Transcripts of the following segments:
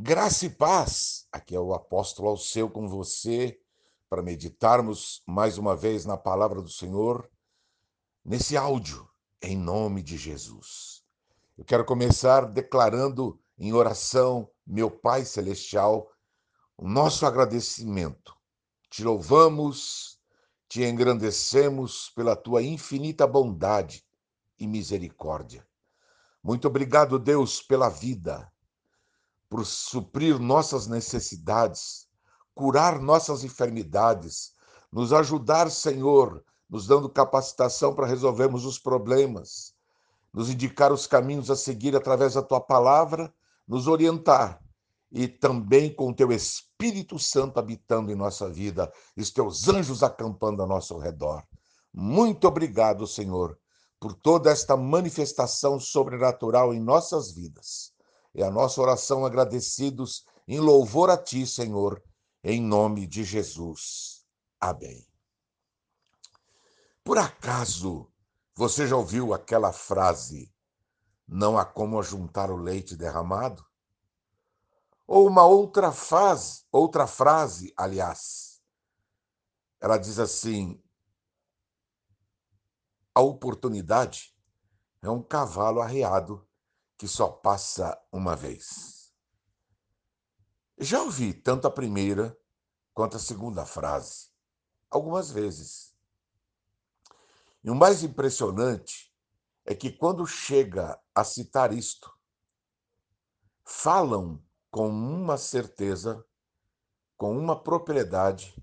Graça e paz. Aqui é o apóstolo Alceu com você para meditarmos mais uma vez na palavra do Senhor nesse áudio em nome de Jesus. Eu quero começar declarando em oração, meu Pai celestial, o nosso agradecimento. Te louvamos, te engrandecemos pela tua infinita bondade e misericórdia. Muito obrigado, Deus, pela vida por suprir nossas necessidades, curar nossas enfermidades, nos ajudar, Senhor, nos dando capacitação para resolvermos os problemas, nos indicar os caminhos a seguir através da tua palavra, nos orientar e também com o teu Espírito Santo habitando em nossa vida, e os teus anjos acampando ao nosso redor. Muito obrigado, Senhor, por toda esta manifestação sobrenatural em nossas vidas. É a nossa oração agradecidos em louvor a Ti, Senhor, em nome de Jesus. Amém. Por acaso você já ouviu aquela frase: não há como ajuntar o leite derramado? Ou uma outra frase, outra frase, aliás. Ela diz assim: a oportunidade é um cavalo arreado que só passa uma vez. Já ouvi tanto a primeira quanto a segunda frase, algumas vezes. E o mais impressionante é que quando chega a citar isto, falam com uma certeza, com uma propriedade,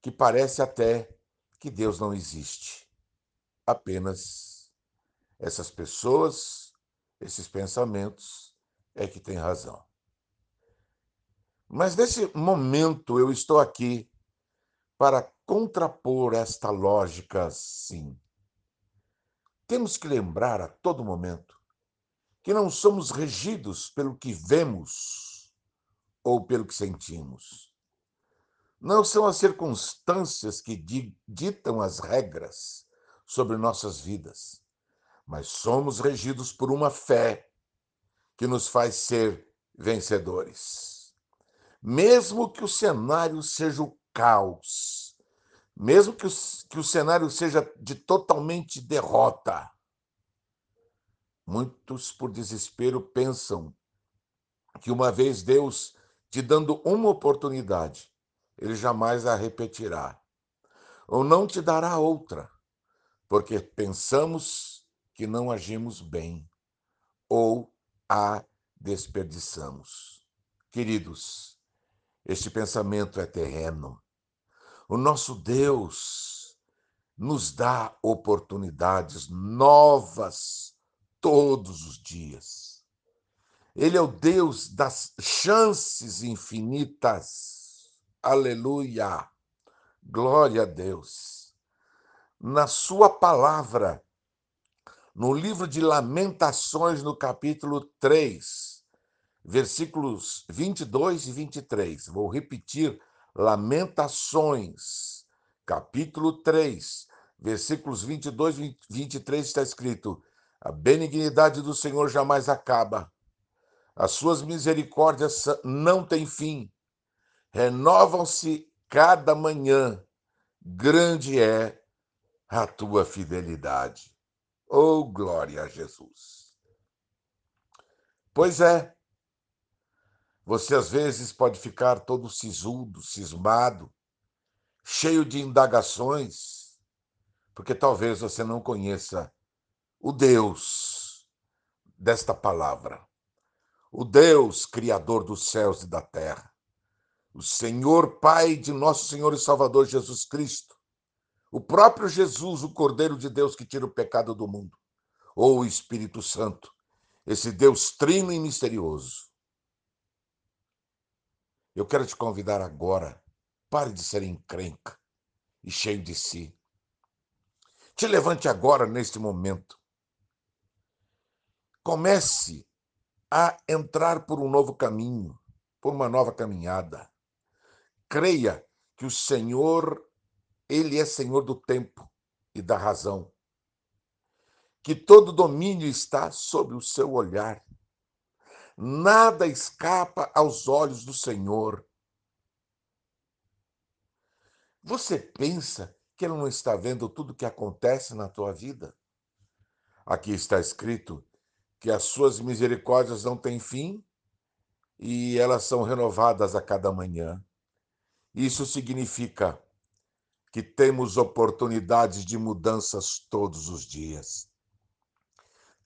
que parece até que Deus não existe. Apenas essas pessoas esses pensamentos, é que tem razão. Mas nesse momento eu estou aqui para contrapor esta lógica, sim. Temos que lembrar a todo momento que não somos regidos pelo que vemos ou pelo que sentimos. Não são as circunstâncias que ditam as regras sobre nossas vidas mas somos regidos por uma fé que nos faz ser vencedores. Mesmo que o cenário seja o caos, mesmo que o, que o cenário seja de totalmente derrota, muitos, por desespero, pensam que uma vez Deus te dando uma oportunidade, ele jamais a repetirá, ou não te dará outra, porque pensamos que não agimos bem ou a desperdiçamos. Queridos, este pensamento é terreno. O nosso Deus nos dá oportunidades novas todos os dias. Ele é o Deus das chances infinitas. Aleluia! Glória a Deus. Na Sua palavra, no livro de Lamentações, no capítulo 3, versículos 22 e 23. Vou repetir: Lamentações, capítulo 3, versículos 22 e 23 está escrito: A benignidade do Senhor jamais acaba, as suas misericórdias não têm fim, renovam-se cada manhã, grande é a tua fidelidade. Oh, glória a Jesus! Pois é, você às vezes pode ficar todo sisudo, cismado, cheio de indagações, porque talvez você não conheça o Deus desta palavra, o Deus Criador dos céus e da terra, o Senhor Pai de nosso Senhor e Salvador Jesus Cristo, o próprio Jesus, o Cordeiro de Deus que tira o pecado do mundo, ou o Espírito Santo, esse Deus trino e misterioso. Eu quero te convidar agora, pare de ser encrenca e cheio de si. Te levante agora, neste momento. Comece a entrar por um novo caminho, por uma nova caminhada. Creia que o Senhor ele é senhor do tempo e da razão. Que todo domínio está sob o seu olhar. Nada escapa aos olhos do Senhor. Você pensa que ele não está vendo tudo o que acontece na tua vida? Aqui está escrito que as suas misericórdias não têm fim e elas são renovadas a cada manhã. Isso significa que temos oportunidades de mudanças todos os dias.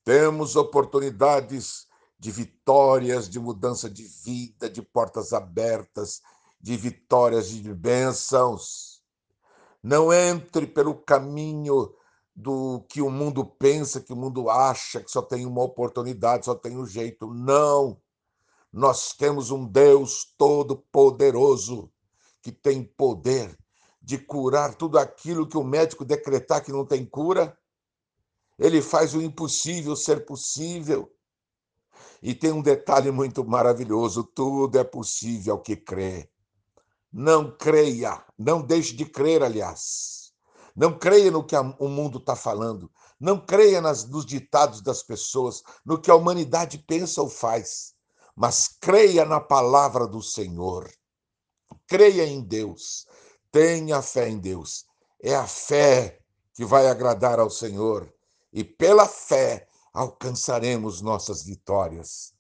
Temos oportunidades de vitórias, de mudança de vida, de portas abertas, de vitórias, de bênçãos. Não entre pelo caminho do que o mundo pensa, que o mundo acha, que só tem uma oportunidade, só tem um jeito. Não! Nós temos um Deus todo-poderoso que tem poder de curar tudo aquilo que o médico decretar que não tem cura. Ele faz o impossível ser possível. E tem um detalhe muito maravilhoso: tudo é possível ao que crê. Não creia, não deixe de crer, aliás. Não creia no que o mundo está falando. Não creia nas, nos ditados das pessoas, no que a humanidade pensa ou faz. Mas creia na palavra do Senhor. Creia em Deus. Tenha fé em Deus. É a fé que vai agradar ao Senhor. E pela fé alcançaremos nossas vitórias.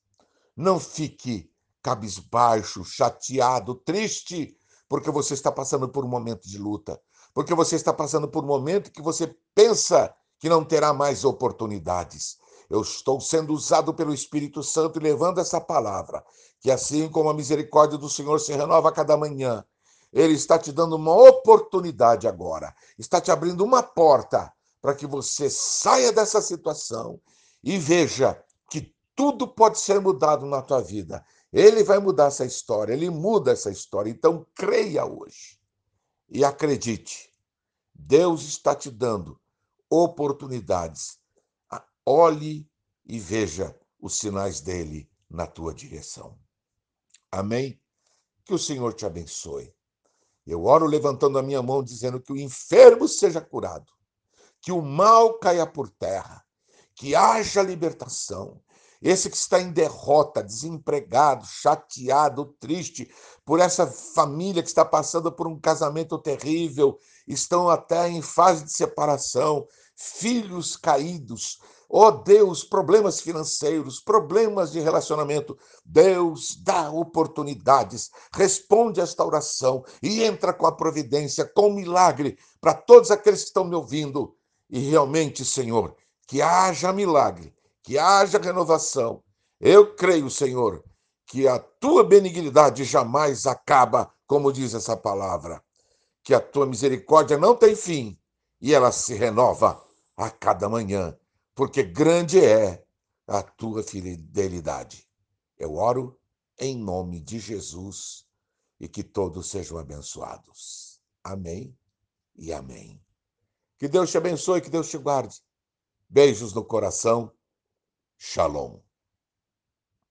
Não fique cabisbaixo, chateado, triste, porque você está passando por um momento de luta, porque você está passando por um momento que você pensa que não terá mais oportunidades. Eu estou sendo usado pelo Espírito Santo e levando essa palavra, que assim como a misericórdia do Senhor se renova a cada manhã, ele está te dando uma oportunidade agora, está te abrindo uma porta para que você saia dessa situação e veja que tudo pode ser mudado na tua vida. Ele vai mudar essa história, ele muda essa história. Então creia hoje e acredite. Deus está te dando oportunidades. Olhe e veja os sinais dele na tua direção. Amém? Que o Senhor te abençoe. Eu oro levantando a minha mão, dizendo que o enfermo seja curado, que o mal caia por terra, que haja libertação. Esse que está em derrota, desempregado, chateado, triste, por essa família que está passando por um casamento terrível, estão até em fase de separação, filhos caídos, oh Deus, problemas financeiros, problemas de relacionamento. Deus dá oportunidades, responde esta oração e entra com a providência, com o milagre para todos aqueles que estão me ouvindo. E realmente, Senhor, que haja milagre, que haja renovação. Eu creio, Senhor, que a tua benignidade jamais acaba, como diz essa palavra, que a tua misericórdia não tem fim e ela se renova a cada manhã, porque grande é a tua fidelidade. Eu oro em nome de Jesus e que todos sejam abençoados. Amém e amém. Que Deus te abençoe, que Deus te guarde. Beijos no coração. Shalom.